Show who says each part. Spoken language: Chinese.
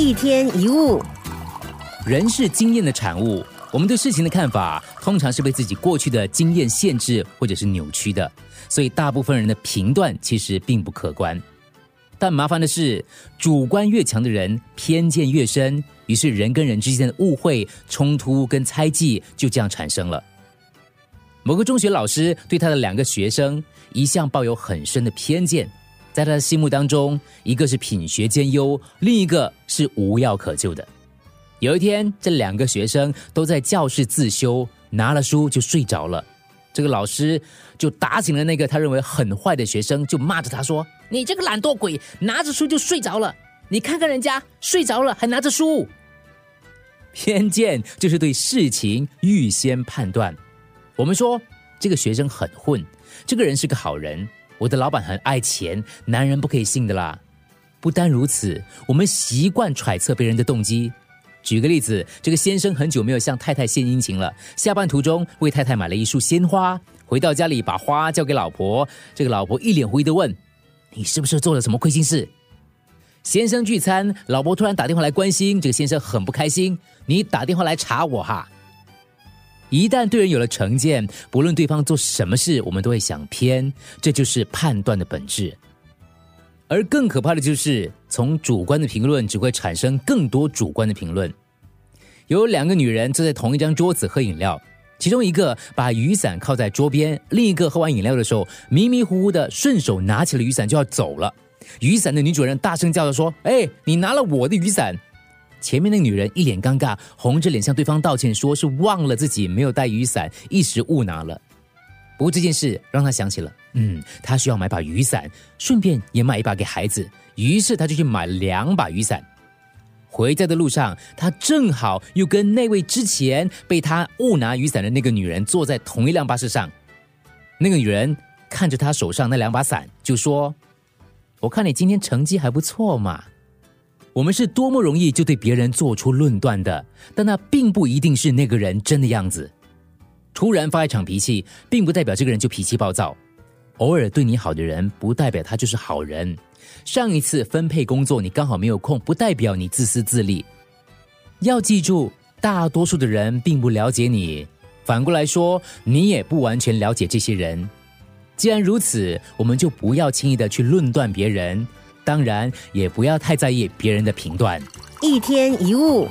Speaker 1: 一天一物，
Speaker 2: 人是经验的产物，我们对事情的看法通常是被自己过去的经验限制或者是扭曲的，所以大部分人的评断其实并不客观。但麻烦的是，主观越强的人偏见越深，于是人跟人之间的误会、冲突跟猜忌就这样产生了。某个中学老师对他的两个学生一向抱有很深的偏见。在他的心目当中，一个是品学兼优，另一个是无药可救的。有一天，这两个学生都在教室自修，拿了书就睡着了。这个老师就打醒了那个他认为很坏的学生，就骂着他说：“你这个懒惰鬼，拿着书就睡着了！你看看人家睡着了还拿着书。”偏见就是对事情预先判断。我们说这个学生很混，这个人是个好人。我的老板很爱钱，男人不可以信的啦。不单如此，我们习惯揣测别人的动机。举个例子，这个先生很久没有向太太献殷勤了，下班途中为太太买了一束鲜花，回到家里把花交给老婆。这个老婆一脸狐疑的问：“你是不是做了什么亏心事？”先生聚餐，老婆突然打电话来关心，这个先生很不开心：“你打电话来查我哈？”一旦对人有了成见，不论对方做什么事，我们都会想偏，这就是判断的本质。而更可怕的就是，从主观的评论只会产生更多主观的评论。有两个女人坐在同一张桌子喝饮料，其中一个把雨伞靠在桌边，另一个喝完饮料的时候迷迷糊糊的顺手拿起了雨伞就要走了。雨伞的女主人大声叫着说：“哎，你拿了我的雨伞！”前面那女人一脸尴尬，红着脸向对方道歉，说是忘了自己没有带雨伞，一时误拿了。不过这件事让她想起了，嗯，她需要买把雨伞，顺便也买一把给孩子。于是她就去买两把雨伞。回家的路上，她正好又跟那位之前被她误拿雨伞的那个女人坐在同一辆巴士上。那个女人看着她手上那两把伞，就说：“我看你今天成绩还不错嘛。”我们是多么容易就对别人做出论断的，但那并不一定是那个人真的样子。突然发一场脾气，并不代表这个人就脾气暴躁。偶尔对你好的人，不代表他就是好人。上一次分配工作你刚好没有空，不代表你自私自利。要记住，大多数的人并不了解你。反过来说，你也不完全了解这些人。既然如此，我们就不要轻易的去论断别人。当然，也不要太在意别人的评断。
Speaker 1: 一天一物。